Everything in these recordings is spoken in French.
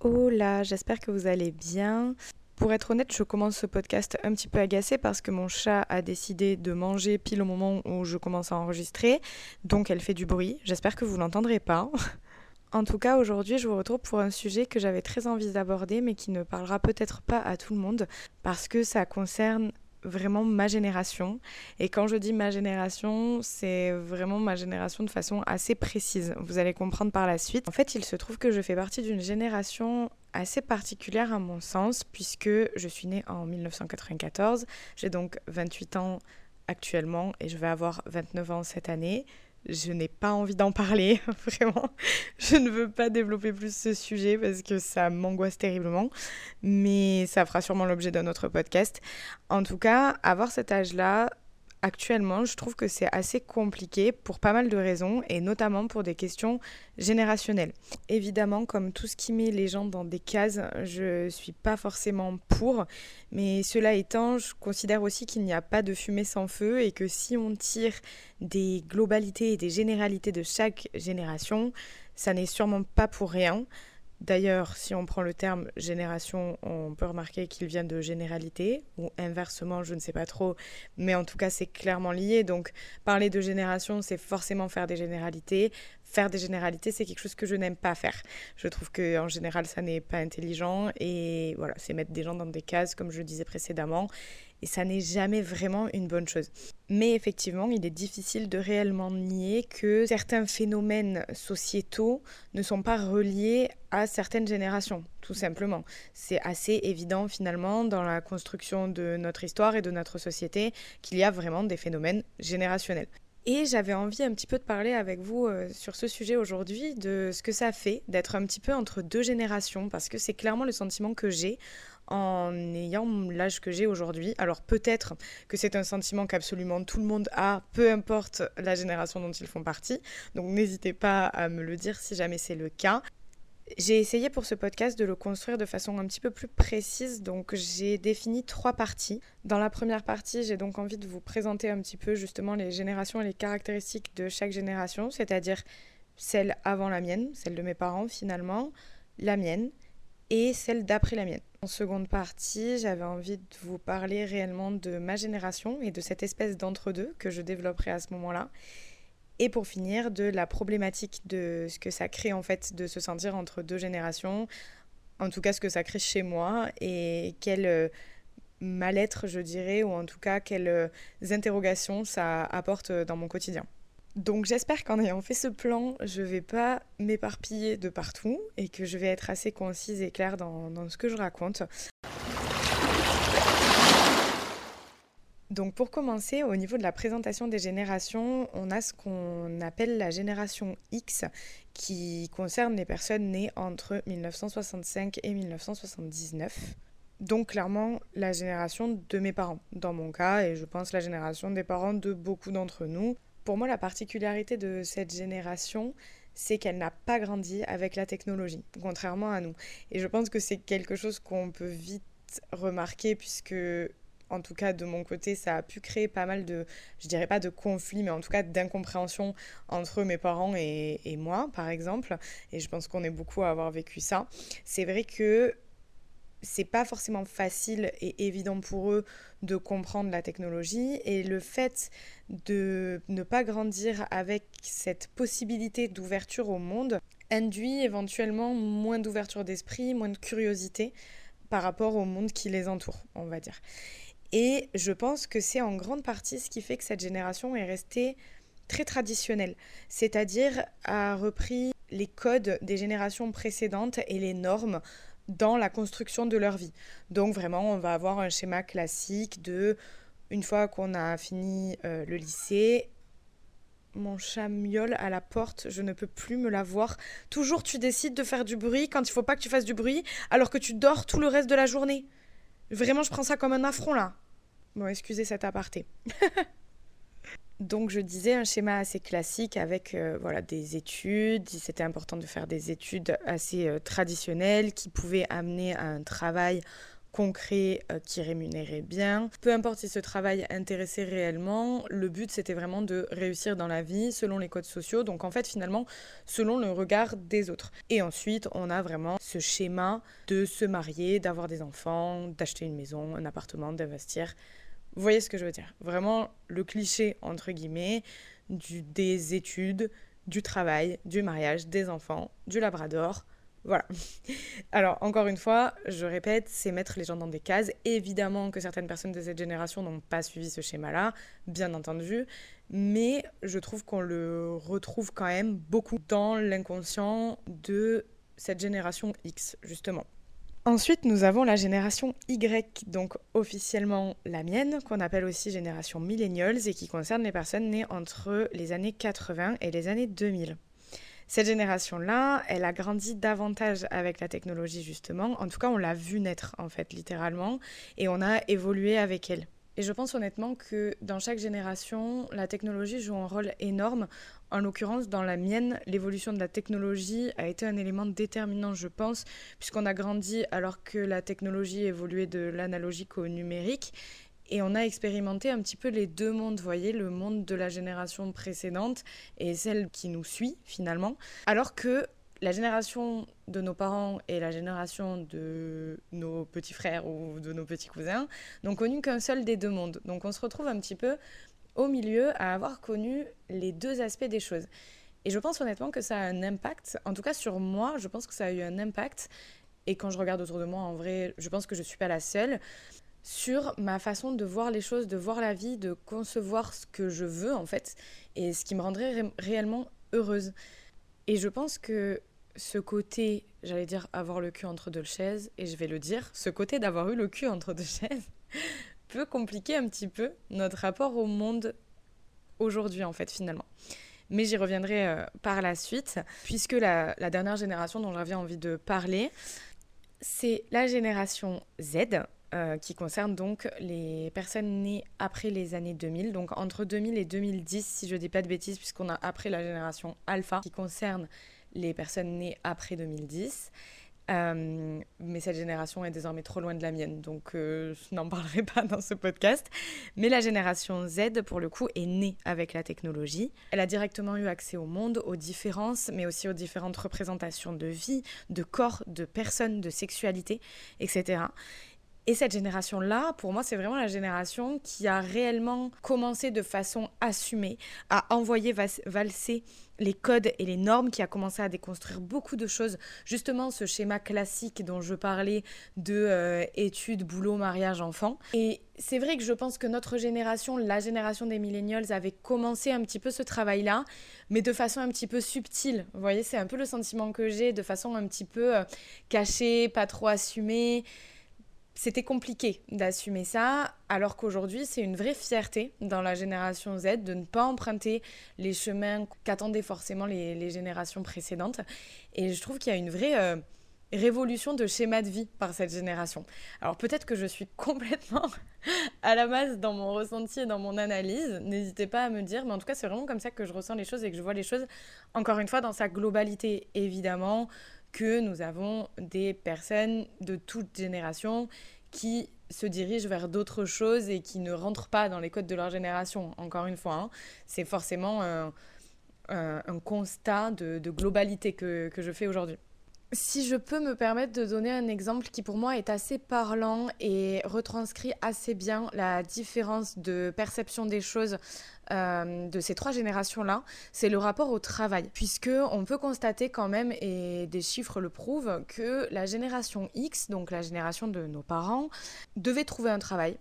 Hola, j'espère que vous allez bien. Pour être honnête, je commence ce podcast un petit peu agacée parce que mon chat a décidé de manger pile au moment où je commence à enregistrer, donc elle fait du bruit. J'espère que vous l'entendrez pas. En tout cas, aujourd'hui, je vous retrouve pour un sujet que j'avais très envie d'aborder, mais qui ne parlera peut-être pas à tout le monde, parce que ça concerne vraiment ma génération. Et quand je dis ma génération, c'est vraiment ma génération de façon assez précise. Vous allez comprendre par la suite. En fait, il se trouve que je fais partie d'une génération assez particulière à mon sens, puisque je suis née en 1994. J'ai donc 28 ans actuellement et je vais avoir 29 ans cette année je n'ai pas envie d'en parler, vraiment. Je ne veux pas développer plus ce sujet parce que ça m'angoisse terriblement, mais ça fera sûrement l'objet d'un autre podcast. En tout cas, avoir cet âge-là, actuellement, je trouve que c'est assez compliqué pour pas mal de raisons et notamment pour des questions générationnelles. Évidemment, comme tout ce qui met les gens dans des cases, je suis pas forcément pour, mais cela étant, je considère aussi qu'il n'y a pas de fumée sans feu et que si on tire des globalités et des généralités de chaque génération, ça n'est sûrement pas pour rien. D'ailleurs, si on prend le terme génération, on peut remarquer qu'il vient de généralité, ou inversement, je ne sais pas trop, mais en tout cas, c'est clairement lié. Donc, parler de génération, c'est forcément faire des généralités. Faire des généralités, c'est quelque chose que je n'aime pas faire. Je trouve qu'en général, ça n'est pas intelligent, et voilà, c'est mettre des gens dans des cases, comme je le disais précédemment et ça n'est jamais vraiment une bonne chose. Mais effectivement, il est difficile de réellement nier que certains phénomènes sociétaux ne sont pas reliés à certaines générations, tout simplement. C'est assez évident finalement dans la construction de notre histoire et de notre société qu'il y a vraiment des phénomènes générationnels. Et j'avais envie un petit peu de parler avec vous euh, sur ce sujet aujourd'hui, de ce que ça fait d'être un petit peu entre deux générations, parce que c'est clairement le sentiment que j'ai en ayant l'âge que j'ai aujourd'hui. Alors peut-être que c'est un sentiment qu'absolument tout le monde a, peu importe la génération dont ils font partie. Donc n'hésitez pas à me le dire si jamais c'est le cas. J'ai essayé pour ce podcast de le construire de façon un petit peu plus précise, donc j'ai défini trois parties. Dans la première partie, j'ai donc envie de vous présenter un petit peu justement les générations et les caractéristiques de chaque génération, c'est-à-dire celle avant la mienne, celle de mes parents finalement, la mienne, et celle d'après la mienne. En seconde partie, j'avais envie de vous parler réellement de ma génération et de cette espèce d'entre-deux que je développerai à ce moment-là. Et pour finir, de la problématique de ce que ça crée en fait de se sentir entre deux générations, en tout cas ce que ça crée chez moi et quel euh, mal-être je dirais, ou en tout cas quelles euh, interrogations ça apporte dans mon quotidien. Donc j'espère qu'en ayant fait ce plan, je vais pas m'éparpiller de partout et que je vais être assez concise et claire dans, dans ce que je raconte. Donc pour commencer, au niveau de la présentation des générations, on a ce qu'on appelle la génération X qui concerne les personnes nées entre 1965 et 1979. Donc clairement la génération de mes parents, dans mon cas, et je pense la génération des parents de beaucoup d'entre nous. Pour moi, la particularité de cette génération, c'est qu'elle n'a pas grandi avec la technologie, contrairement à nous. Et je pense que c'est quelque chose qu'on peut vite remarquer puisque en tout cas de mon côté, ça a pu créer pas mal de, je dirais pas de conflits, mais en tout cas d'incompréhension entre mes parents et, et, moi, par exemple. Et je pense qu'on est beaucoup à avoir vécu ça. C'est vrai que c'est pas forcément facile et évident pour eux de comprendre la technologie et le fait de ne pas grandir avec cette possibilité d'ouverture au monde induit éventuellement moins d'ouverture d'esprit, moins de curiosité par rapport au monde qui les entoure, on va dire. Et je pense que c'est en grande partie ce qui fait que cette génération est restée très traditionnelle, c'est-à-dire a repris les codes des générations précédentes et les normes dans la construction de leur vie. Donc vraiment, on va avoir un schéma classique de, une fois qu'on a fini euh, le lycée, mon chat miaule à la porte, je ne peux plus me la voir. Toujours tu décides de faire du bruit quand il faut pas que tu fasses du bruit, alors que tu dors tout le reste de la journée. Vraiment, je prends ça comme un affront là. Bon, excusez cet aparté. Donc je disais un schéma assez classique avec euh, voilà, des études. C'était important de faire des études assez euh, traditionnelles qui pouvaient amener à un travail concret euh, qui rémunérait bien. Peu importe si ce travail intéressait réellement, le but c'était vraiment de réussir dans la vie selon les codes sociaux. Donc en fait finalement selon le regard des autres. Et ensuite on a vraiment ce schéma de se marier, d'avoir des enfants, d'acheter une maison, un appartement, d'investir. Vous voyez ce que je veux dire? Vraiment le cliché entre guillemets des études, du travail, du mariage, des enfants, du labrador voilà. Alors, encore une fois, je répète, c'est mettre les gens dans des cases. Évidemment que certaines personnes de cette génération n'ont pas suivi ce schéma-là, bien entendu, mais je trouve qu'on le retrouve quand même beaucoup dans l'inconscient de cette génération X, justement. Ensuite, nous avons la génération Y, donc officiellement la mienne, qu'on appelle aussi génération millennials et qui concerne les personnes nées entre les années 80 et les années 2000. Cette génération-là, elle a grandi davantage avec la technologie, justement. En tout cas, on l'a vu naître, en fait, littéralement, et on a évolué avec elle. Et je pense honnêtement que dans chaque génération, la technologie joue un rôle énorme. En l'occurrence, dans la mienne, l'évolution de la technologie a été un élément déterminant, je pense, puisqu'on a grandi alors que la technologie évoluait de l'analogique au numérique. Et on a expérimenté un petit peu les deux mondes, voyez, le monde de la génération précédente et celle qui nous suit finalement. Alors que la génération de nos parents et la génération de nos petits frères ou de nos petits cousins n'ont connu qu'un seul des deux mondes. Donc on se retrouve un petit peu au milieu à avoir connu les deux aspects des choses. Et je pense honnêtement que ça a un impact, en tout cas sur moi, je pense que ça a eu un impact. Et quand je regarde autour de moi, en vrai, je pense que je ne suis pas la seule sur ma façon de voir les choses, de voir la vie, de concevoir ce que je veux en fait, et ce qui me rendrait réellement heureuse. Et je pense que ce côté, j'allais dire avoir le cul entre deux chaises, et je vais le dire, ce côté d'avoir eu le cul entre deux chaises peut compliquer un petit peu notre rapport au monde aujourd'hui en fait finalement. Mais j'y reviendrai euh, par la suite, puisque la, la dernière génération dont j'avais envie de parler, c'est la génération Z, euh, qui concerne donc les personnes nées après les années 2000, donc entre 2000 et 2010, si je ne dis pas de bêtises, puisqu'on a après la génération alpha, qui concerne les personnes nées après 2010. Euh, mais cette génération est désormais trop loin de la mienne, donc euh, je n'en parlerai pas dans ce podcast. Mais la génération Z, pour le coup, est née avec la technologie. Elle a directement eu accès au monde, aux différences, mais aussi aux différentes représentations de vie, de corps, de personnes, de sexualité, etc. Et cette génération-là, pour moi, c'est vraiment la génération qui a réellement commencé de façon assumée à envoyer valser les codes et les normes, qui a commencé à déconstruire beaucoup de choses. Justement, ce schéma classique dont je parlais de euh, études, boulot, mariage, enfant. Et c'est vrai que je pense que notre génération, la génération des millennials, avait commencé un petit peu ce travail-là, mais de façon un petit peu subtile. Vous voyez, c'est un peu le sentiment que j'ai, de façon un petit peu euh, cachée, pas trop assumée c'était compliqué d'assumer ça, alors qu'aujourd'hui, c'est une vraie fierté dans la génération Z de ne pas emprunter les chemins qu'attendaient forcément les, générations précédentes. Et je trouve qu'il y a une vraie euh, révolution de schéma de vie par cette génération. Alors peut-être que je suis complètement à la masse dans mon ressenti et dans mon analyse, n'hésitez pas à me dire, mais en tout cas, c'est vraiment comme ça que je ressens les choses et que je vois les choses, encore une fois, dans sa globalité, évidemment que nous avons des personnes de toute génération qui se dirigent vers d'autres choses et qui ne rentrent pas dans les codes de leur génération. Encore une fois, hein. c'est forcément un, constat de, globalité que je fais aujourd'hui. Si je peux me permettre de donner un exemple qui pour moi est assez parlant et retranscrit assez bien la différence de perception des choses euh, de ces trois générations-là, c'est le rapport au travail. Puisque on peut constater quand même, et des chiffres le prouvent, que la génération X, donc la génération de nos parents, devait trouver un travail,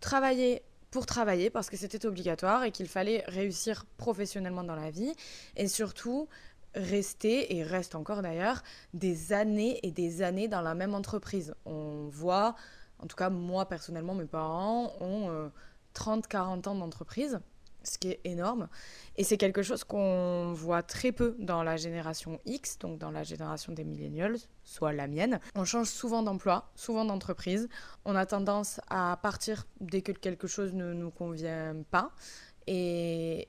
travailler pour travailler parce que c'était obligatoire et qu'il fallait réussir professionnellement dans la vie et surtout rester, et reste encore d'ailleurs, des années et des années dans la même entreprise. On voit, en tout cas moi personnellement, mes parents ont 30-40 euh, ans d'entreprise, ce qui est énorme. Et c'est quelque chose qu'on voit très peu dans la génération X, donc dans la génération des millennials, soit la mienne. On change souvent d'emploi, souvent d'entreprise. On a tendance à partir dès que quelque chose ne nous convient pas. Et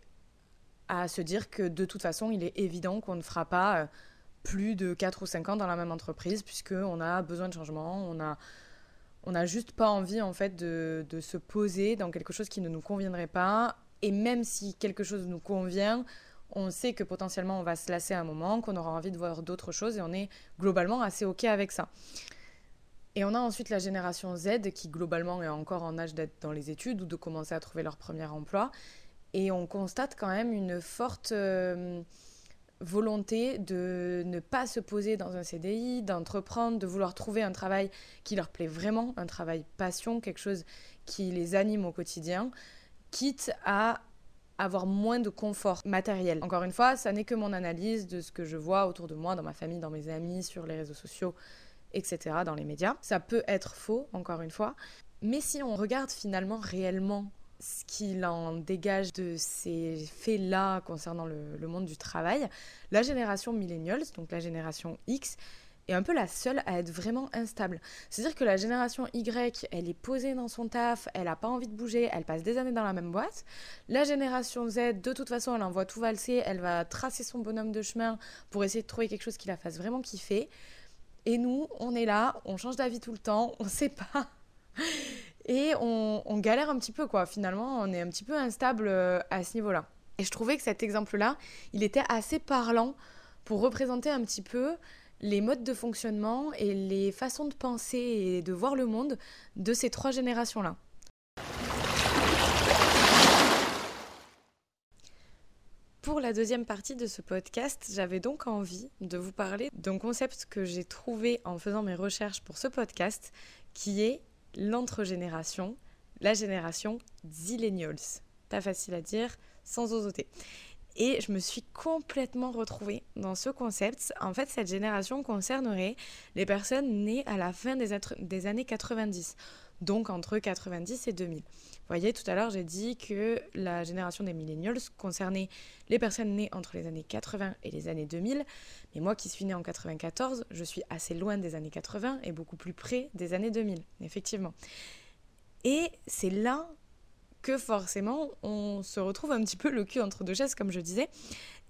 à se dire que de toute façon, il est évident qu'on ne fera pas euh, plus de 4 ou 5 ans dans la même entreprise, puisqu'on a besoin de changement, on a, On n'a juste pas envie en fait de, de se poser dans quelque chose qui ne nous conviendrait pas. Et même si quelque chose nous convient, on sait que potentiellement on va se lasser à un moment, qu'on aura envie de voir d'autres choses et on est globalement assez OK avec ça. Et on a ensuite la génération Z qui globalement est encore en âge d'être dans les études ou de commencer à trouver leur premier emploi. Et on constate quand même une forte euh, volonté de ne pas se poser dans un CDI, d'entreprendre, de vouloir trouver un travail qui leur plaît vraiment, un travail passion, quelque chose qui les anime au quotidien, quitte à avoir moins de confort matériel. Encore une fois, ça n'est que mon analyse de ce que je vois autour de moi, dans ma famille, dans mes amis, sur les réseaux sociaux, etc., dans les médias. Ça peut être faux, encore une fois, mais si on regarde finalement réellement ce qu'il en dégage de ces faits-là concernant le, monde du travail, la génération millennials, donc la génération X, est un peu la seule à être vraiment instable. C'est-à-dire que la génération Y, elle est posée dans son taf, elle n'a pas envie de bouger, elle passe des années dans la même boîte. La génération Z, de toute façon, elle envoie tout valser, elle va tracer son bonhomme de chemin pour essayer de trouver quelque chose qui la fasse vraiment kiffer. Et nous, on est là, on change d'avis tout le temps, on ne sait pas. Et on, galère un petit peu, quoi. Finalement, on est un petit peu instable euh, à ce niveau-là. Et je trouvais que cet exemple-là, il était assez parlant pour représenter un petit peu les modes de fonctionnement et les façons de penser et de voir le monde de ces trois générations-là. Pour la deuxième partie de ce podcast, j'avais donc envie de vous parler d'un concept que j'ai trouvé en faisant mes recherches pour ce podcast, qui est l'entre-génération, la génération Zillennials. Pas facile à dire, sans osoter. Et je me suis complètement retrouvée dans ce concept. En fait, cette génération concernerait les personnes nées à la fin des, des années 90 donc entre 90 et 2000. Vous voyez, tout à l'heure, j'ai dit que la génération des millennials concernait les personnes nées entre les années 80 et les années 2000. Mais moi qui suis née en 94, je suis assez loin des années 80 et beaucoup plus près des années 2000, effectivement. Et c'est là que forcément on se retrouve un petit peu le cul entre deux chaises, comme je disais.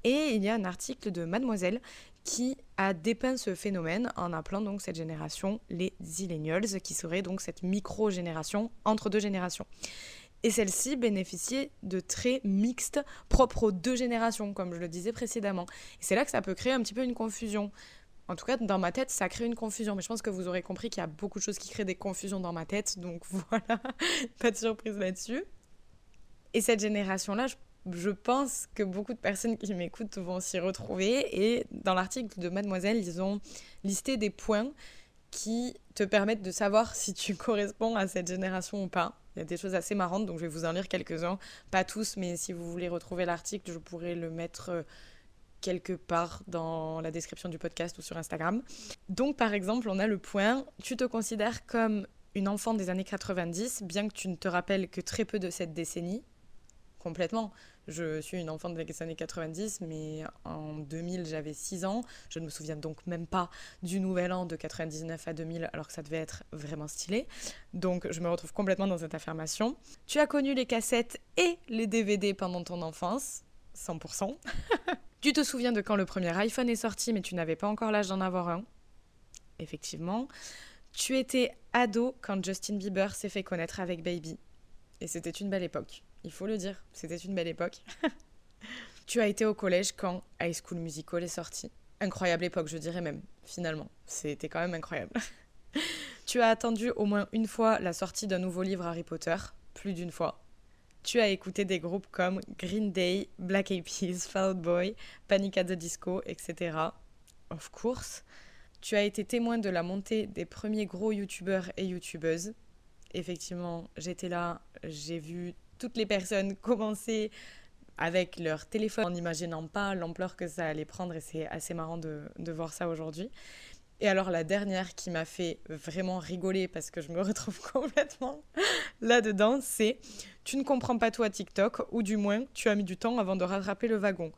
Et il y a un article de Mademoiselle qui a dépeint ce phénomène en appelant donc cette génération les Zillennials, qui serait donc cette micro-génération entre deux générations. Et celle-ci bénéficiait de traits mixtes propres aux deux générations, comme je le disais précédemment. Et c'est là que ça peut créer un petit peu une confusion. En tout cas, dans ma tête, ça crée une confusion. Mais je pense que vous aurez compris qu'il y a beaucoup de choses qui créent des confusions dans ma tête. Donc voilà, pas de surprise là-dessus. Et cette génération-là, je je pense que beaucoup de personnes qui m'écoutent vont s'y retrouver. Et dans l'article de Mademoiselle, ils ont listé des points qui te permettent de savoir si tu corresponds à cette génération ou pas. Il y a des choses assez marrantes, donc je vais vous en lire quelques-uns. Pas tous, mais si vous voulez retrouver l'article, je pourrais le mettre euh, quelque part dans la description du podcast ou sur Instagram. Donc par exemple, on a le point, tu te considères comme une enfant des années 90, bien que tu ne te rappelles que très peu de cette décennie. Complètement. Je suis une enfant des années 90, mais en 2000, j'avais 6 ans. Je ne me souviens donc même pas du nouvel an de 99 à 2000, alors que ça devait être vraiment stylé. Donc, je me retrouve complètement dans cette affirmation. Tu as connu les cassettes et les DVD pendant ton enfance, 100%. tu te souviens de quand le premier iPhone est sorti, mais tu n'avais pas encore l'âge d'en avoir un? Effectivement. Tu étais ado quand Justin Bieber s'est fait connaître avec Baby. Et c'était une belle époque il faut le dire, c'était une belle époque. tu as été au collège quand High School Musical est sorti? Incroyable époque, je dirais même, finalement. C'était quand même incroyable. tu as attendu au moins une fois la sortie d'un nouveau livre Harry Potter, plus d'une fois. Tu as écouté des groupes comme Green Day, Black Eyed Peas, Fall Out Boy, Panic at the Disco, etc. Of course. Tu as été témoin de la montée des premiers gros youtubeurs et youtubeuses. Effectivement, j'étais là, j'ai vu toutes les personnes commençaient avec leur téléphone en n'imaginant pas l'ampleur que ça allait prendre et c'est assez marrant de, voir ça aujourd'hui. Et alors la dernière qui m'a fait vraiment rigoler parce que je me retrouve complètement là-dedans, c'est tu ne comprends pas toi TikTok ou du moins tu as mis du temps avant de rattraper le wagon.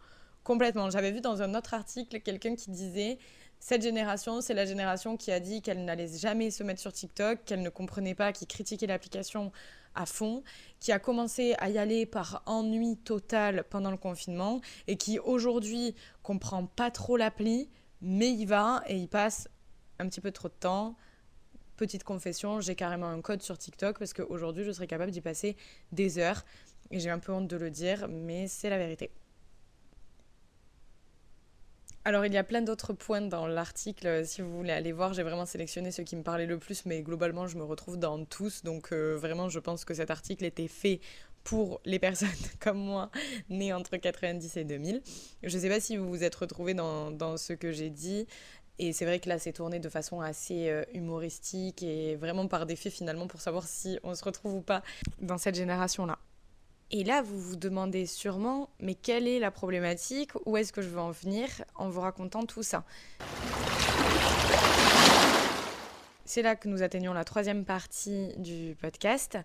Complètement. J'avais vu dans un autre article quelqu'un qui disait cette génération, c'est la génération qui a dit qu'elle n'allait jamais se mettre sur TikTok, qu'elle ne comprenait pas, qui critiquait l'application à fond, qui a commencé à y aller par ennui total pendant le confinement et qui aujourd'hui comprend pas trop l'appli, mais il va et il passe un petit peu trop de temps petite confession, j'ai carrément un code sur TikTok parce qu'aujourd'hui, je serais capable d'y passer des heures. Et j'ai un peu honte de le dire, mais c'est la vérité. Alors il y a plein d'autres points dans l'article, si vous voulez aller voir, j'ai vraiment sélectionné ceux qui me parlaient le plus, mais globalement je me retrouve dans tous, donc euh, vraiment je pense que cet article était fait pour les personnes comme moi, nées entre 90 et 2000. Je ne sais pas si vous vous êtes retrouvés dans, dans ce que j'ai dit, et c'est vrai que là c'est tourné de façon assez euh, humoristique et vraiment par défi finalement pour savoir si on se retrouve ou pas dans cette génération-là. Et là, vous vous demandez sûrement, mais quelle est la problématique? Où est-ce que je veux en venir en vous racontant tout ça? C'est là que nous atteignons la troisième partie du podcast.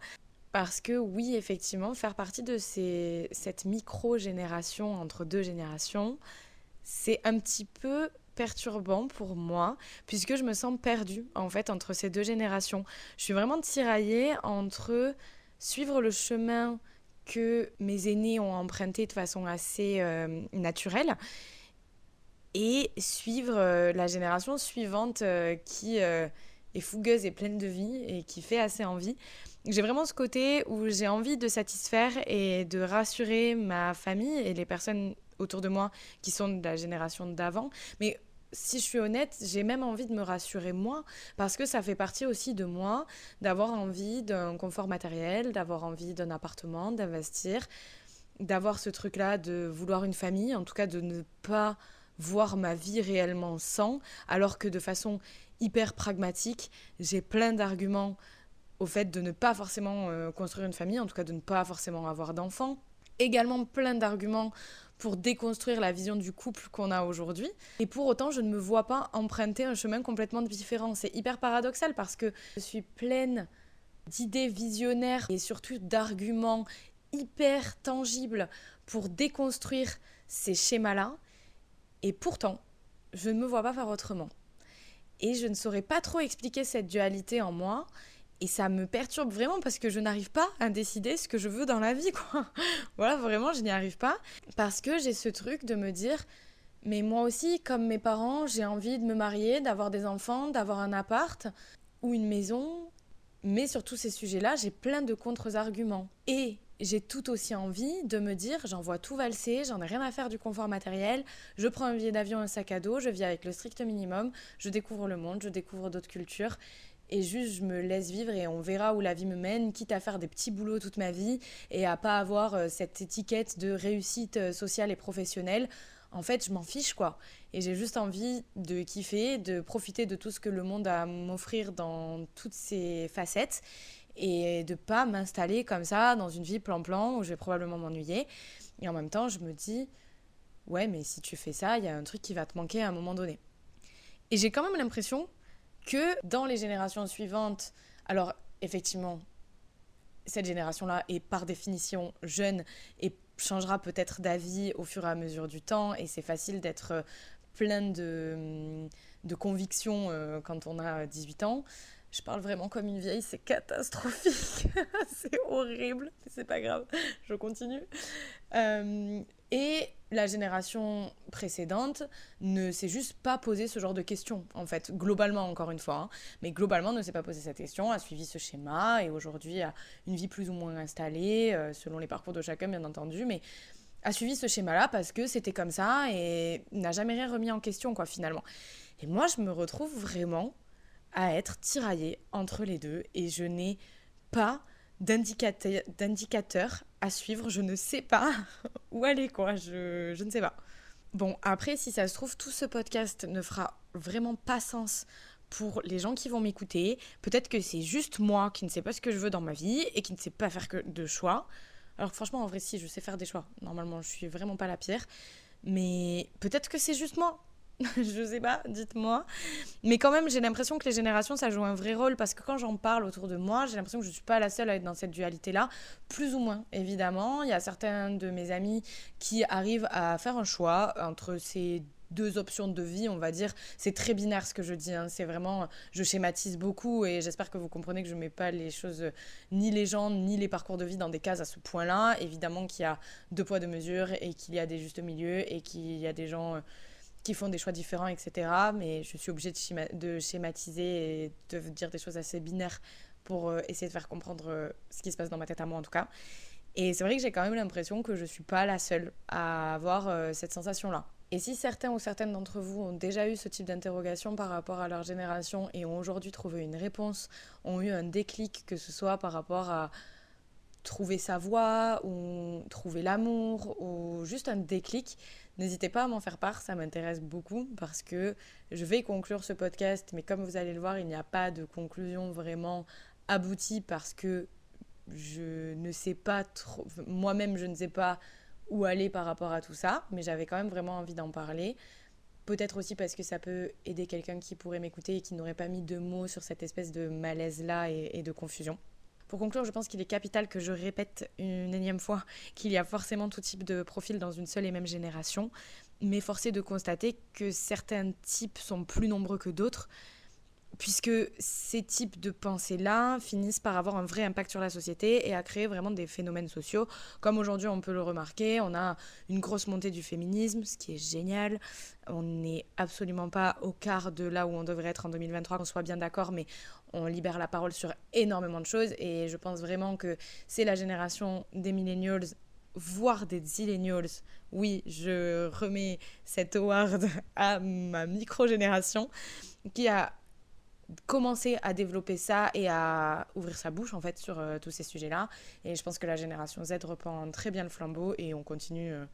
Parce que oui, effectivement, faire partie de ces, cette micro-génération entre deux générations, c'est un petit peu perturbant pour moi, puisque je me sens perdue, en fait, entre ces deux générations. Je suis vraiment tiraillée entre suivre le chemin que mes aînés ont emprunté de façon assez euh, naturelle et suivre euh, la génération suivante euh, qui est fougueuse et pleine de vie et qui fait assez envie. J'ai vraiment ce côté où j'ai envie de satisfaire et de rassurer ma famille et les personnes autour de moi qui sont de la génération d'avant, mais si je suis honnête, j'ai même envie de me rassurer moi, parce que ça fait partie aussi de moi d'avoir envie d'un confort matériel, d'avoir envie d'un appartement, d'investir, d'avoir ce truc-là de vouloir une famille, en tout cas de ne pas voir ma vie réellement sans, alors que de façon hyper pragmatique, j'ai plein d'arguments au fait de ne pas forcément euh, construire une famille, en tout cas de ne pas forcément avoir d'enfants. Également plein d'arguments pour déconstruire la vision du couple qu'on a aujourd'hui. Et pour autant, je ne me vois pas emprunter un chemin complètement différent. C'est hyper paradoxal parce que je suis pleine d'idées visionnaires et surtout d'arguments hyper tangibles pour déconstruire ces schémas-là. Et pourtant, je ne me vois pas faire autrement. Et je ne saurais pas trop expliquer cette dualité en moi. Et ça me perturbe vraiment parce que je n'arrive pas à décider ce que je veux dans la vie, quoi. voilà, vraiment, je n'y arrive pas. Parce que j'ai ce truc de me dire, mais moi aussi, comme mes parents, j'ai envie de me marier, d'avoir des enfants, d'avoir un appart ou une maison. Mais sur tous ces sujets-là, j'ai plein de contre-arguments. Et j'ai tout aussi envie de me dire j'envoie tout valser, j'en ai rien à faire du confort matériel, je prends un billet d'avion, un sac à dos, je vis avec le strict minimum, je découvre le monde, je découvre d'autres cultures et juste je me laisse vivre et on verra où la vie me mène, quitte à faire des petits boulots toute ma vie et à pas avoir euh, cette étiquette de réussite euh, sociale et professionnelle. En fait, je m'en fiche quoi. Et j'ai juste envie de kiffer, de profiter de tout ce que le monde a à m'offrir dans toutes ses facettes et de pas m'installer comme ça dans une vie plan-plan où je vais probablement m'ennuyer. Et en même temps, je me dis, ouais, mais si tu fais ça, il y a un truc qui va te manquer à un moment donné. Et j'ai quand même l'impression que dans les générations suivantes, alors effectivement, cette génération-là est par définition jeune et changera peut-être d'avis au fur et à mesure du temps et c'est facile d'être euh, plein de, de convictions euh, quand on a 18 ans. Je parle vraiment comme une vieille, c'est catastrophique. c'est horrible, c'est pas grave, je continue. Euh, et la génération précédente ne s'est juste pas posé ce genre de questions, en fait, globalement, encore une fois. Hein. mais globalement, ne s'est pas posé cette question, a suivi ce schéma et aujourd'hui a une vie plus ou moins installée, euh, selon les parcours de chacun, bien entendu, mais a suivi ce schéma-là parce que c'était comme ça et n'a jamais rien remis en question, quoi, finalement. Et moi, je me retrouve vraiment à être tiraillée entre les deux et je n'ai pas d'indicateur à suivre, je ne sais pas où aller quoi, je, je ne sais pas. Bon, après, si ça se trouve, tout ce podcast ne fera vraiment pas sens pour les gens qui vont m'écouter. Peut-être que c'est juste moi qui ne sais pas ce que je veux dans ma vie et qui ne sais pas faire que de choix. Alors franchement, en vrai, si, je sais faire des choix. Normalement, je suis vraiment pas la pire. Mais peut-être que c'est juste moi. je sais pas, dites-moi. Mais quand même, j'ai l'impression que les générations, ça joue un vrai rôle parce que quand j'en parle autour de moi, j'ai l'impression que je suis pas la seule à être dans cette dualité-là, plus ou moins, évidemment. Il y a certains de mes amis qui arrivent à faire un choix entre ces deux options de vie, on va dire. C'est très binaire ce que je dis. Hein. C'est vraiment, je schématise beaucoup et j'espère que vous comprenez que je mets pas les choses, ni les gens, ni les parcours de vie dans des cases à ce point-là. Évidemment qu'il y a deux poids, deux mesures et qu'il y a des justes milieux et qu'il y a des gens qui font des choix différents, etc. Mais je suis obligée de, schématiser et de dire des choses assez binaires pour euh, essayer de faire comprendre euh, ce qui se passe dans ma tête à moi en tout cas. Et c'est vrai que j'ai quand même l'impression que je ne suis pas la seule à avoir euh, cette sensation-là. Et si certains ou certaines d'entre vous ont déjà eu ce type d'interrogation par rapport à leur génération et ont aujourd'hui trouvé une réponse, ont eu un déclic, que ce soit par rapport à trouver sa voie ou trouver l'amour ou juste un déclic, n'hésitez pas à m'en faire part, ça m'intéresse beaucoup parce que je vais conclure ce podcast, mais comme vous allez le voir, il n'y a pas de conclusion vraiment aboutie parce que je ne sais pas trop, moi-même je ne sais pas où aller par rapport à tout ça, mais j'avais quand même vraiment envie d'en parler. Peut-être aussi parce que ça peut aider quelqu'un qui pourrait m'écouter et qui n'aurait pas mis de mots sur cette espèce de malaise-là et, de confusion. Pour conclure, je pense qu'il est capital que je répète une énième fois qu'il y a forcément tout type de profil dans une seule et même génération, mais forcé de constater que certains types sont plus nombreux que d'autres, puisque ces types de pensées-là finissent par avoir un vrai impact sur la société et à créer vraiment des phénomènes sociaux. Comme aujourd'hui on peut le remarquer, on a une grosse montée du féminisme, ce qui est génial. On n'est absolument pas au quart de là où on devrait être en 2023, qu'on soit bien d'accord, mais on libère la parole sur énormément de choses et je pense vraiment que c'est la génération des millennials voire des zillennials. Oui, je remets cette award à ma micro-génération qui a commencer à développer ça et à ouvrir sa bouche en fait sur euh, tous ces sujets-là. Et je pense que la génération Z reprend très bien le flambeau et on continue euh,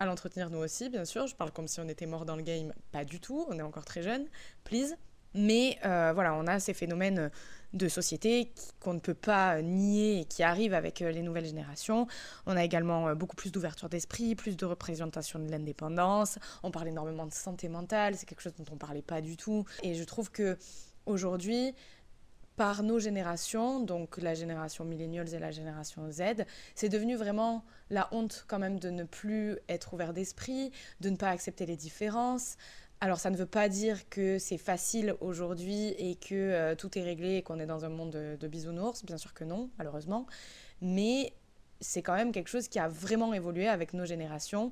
à l'entretenir nous aussi, bien sûr. Je parle comme si on était mort dans le game, pas du tout, on est encore très jeune, please. Mais euh, voilà, on a ces phénomènes de société qu'on ne peut pas nier et qui arrivent avec les nouvelles générations. On a également beaucoup plus d'ouverture d'esprit, plus de représentation de l'indépendance. On parle énormément de santé mentale, c'est quelque chose dont on parlait pas du tout. Et je trouve que aujourd'hui, par nos générations, donc la génération millennials et la génération Z, c'est devenu vraiment la honte quand même de ne plus être ouvert d'esprit, de ne pas accepter les différences. Alors ça ne veut pas dire que c'est facile aujourd'hui et que euh, tout est réglé et qu'on est dans un monde de, de bisounours, bien sûr que non, malheureusement, mais c'est quand même quelque chose qui a vraiment évolué avec nos générations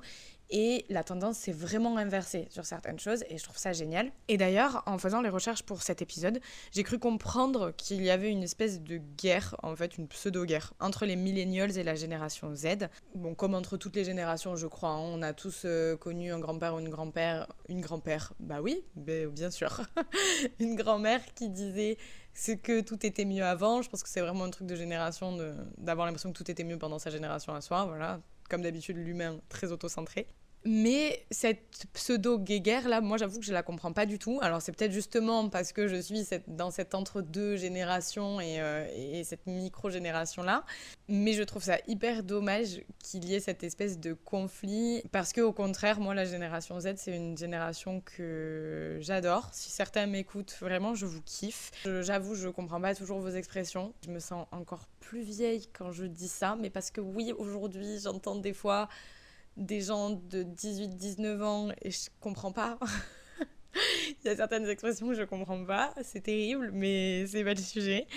et la tendance s'est vraiment inversée sur certaines choses et je trouve ça génial. Et d'ailleurs, en faisant les recherches pour cet épisode, j'ai cru comprendre qu'il y avait une espèce de guerre, en fait une pseudo-guerre, entre les millennials et la génération Z. Bon, comme entre toutes les générations, je crois, hein, on a tous euh, connu un grand-père ou une grand-père, une grand-père, bah oui, bien sûr, une grand-mère qui disait c'est que tout était mieux avant. Je pense que c'est vraiment un truc de génération d'avoir l'impression que tout était mieux pendant sa génération à soi. Voilà, comme d'habitude, l'humain très auto-centré. Mais cette pseudo-guéguerre, là, moi j'avoue que je la comprends pas du tout. Alors c'est peut-être justement parce que je suis dans cette entre-deux génération et, euh, et, cette micro-génération-là. Mais je trouve ça hyper dommage qu'il y ait cette espèce de conflit. Parce que au contraire, moi la génération Z, c'est une génération que j'adore. Si certains m'écoutent, vraiment, je vous kiffe. J'avoue, je comprends pas toujours vos expressions. Je me sens encore plus vieille quand je dis ça. Mais parce que oui, aujourd'hui, j'entends des fois des gens de 18-19 ans et je comprends pas. Il y a certaines expressions que je comprends pas, c'est terrible, mais c'est pas le sujet.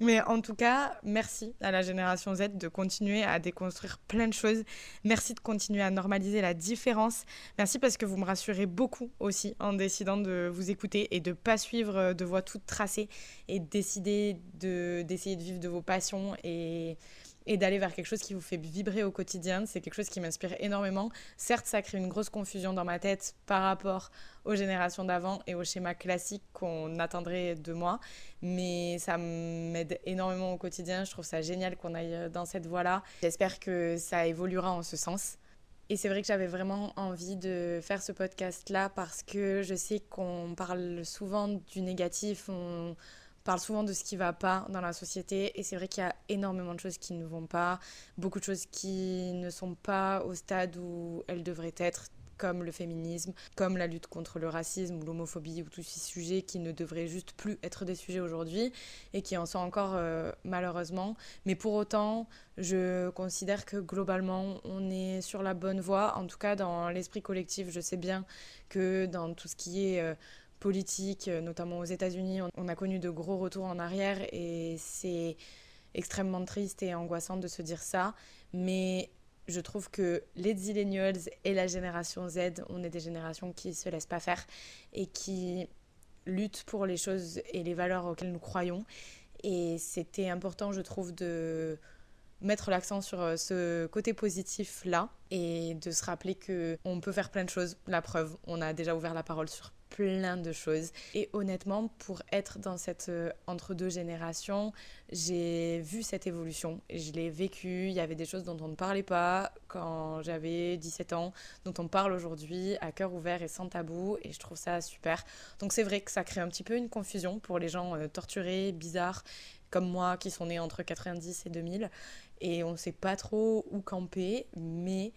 Mais en tout cas, merci à la génération Z de continuer à déconstruire plein de choses. Merci de continuer à normaliser la différence. Merci parce que vous me rassurez beaucoup aussi en décidant de vous écouter et de pas suivre de voies toutes tracées et décider d'essayer de vivre de vos passions et et d'aller vers quelque chose qui vous fait vibrer au quotidien. C'est quelque chose qui m'inspire énormément. Certes, ça crée une grosse confusion dans ma tête par rapport aux générations d'avant et au schéma classique qu'on attendrait de moi, mais ça m'aide énormément au quotidien. Je trouve ça génial qu'on aille dans cette voie-là. J'espère que ça évoluera en ce sens. Et c'est vrai que j'avais vraiment envie de faire ce podcast-là parce que je sais qu'on parle souvent du négatif, parle souvent de ce qui va pas dans la société et c'est vrai qu'il y a énormément de choses qui ne vont pas, beaucoup de choses qui ne sont pas au stade où elles devraient être comme le féminisme, comme la lutte contre le racisme ou l'homophobie ou tous ces sujets qui ne devraient juste plus être des sujets aujourd'hui et qui en sont encore euh, malheureusement. Mais pour autant, je considère que globalement, on est sur la bonne voie. En tout cas, dans l'esprit collectif, je sais bien que dans tout ce qui est... Euh, politique, euh, notamment aux États-Unis, on a connu de gros retours en arrière et c'est extrêmement triste et angoissant de se dire ça. Mais je trouve que les Zillennials et la génération Z, on est des générations qui se laissent pas faire et qui luttent pour les choses et les valeurs auxquelles nous croyons. Et c'était important, je trouve, de mettre l'accent sur euh, ce côté positif là et de se rappeler que on peut faire plein de choses. La preuve, on a déjà ouvert la parole sur plein de choses. Et honnêtement, pour être dans cette euh, entre-deux générations, j'ai vu cette évolution. Je l'ai vécu. Il y avait des choses dont on ne parlait pas quand j'avais 17 ans, dont on parle aujourd'hui à cœur ouvert et sans tabou. Et je trouve ça super. Donc c'est vrai que ça crée un petit peu une confusion pour les gens euh, torturés, bizarres, comme moi, qui sont nés entre 90 et 2000. Et on ne sait pas trop où camper, mais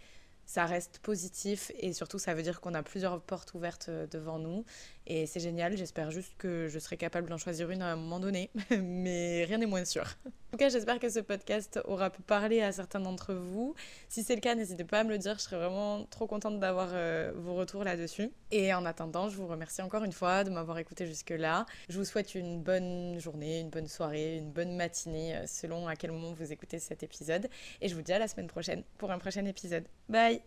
ça reste positif et surtout ça veut dire qu'on a plusieurs portes ouvertes euh, devant nous et c'est génial. J'espère juste que je serai capable d'en choisir une à un moment donné, mais rien n'est moins sûr. En tout cas, j'espère que ce podcast aura pu parler à certains d'entre vous. Si c'est le cas, n'hésitez pas à me le dire, je serais vraiment trop contente d'avoir euh, vos retours là-dessus. Et en attendant, je vous remercie encore une fois de m'avoir écouté jusque-là. Je vous souhaite une bonne journée, une bonne soirée, une bonne matinée euh, selon à quel moment vous écoutez cet épisode et je vous dis à la semaine prochaine pour un prochain épisode. Bye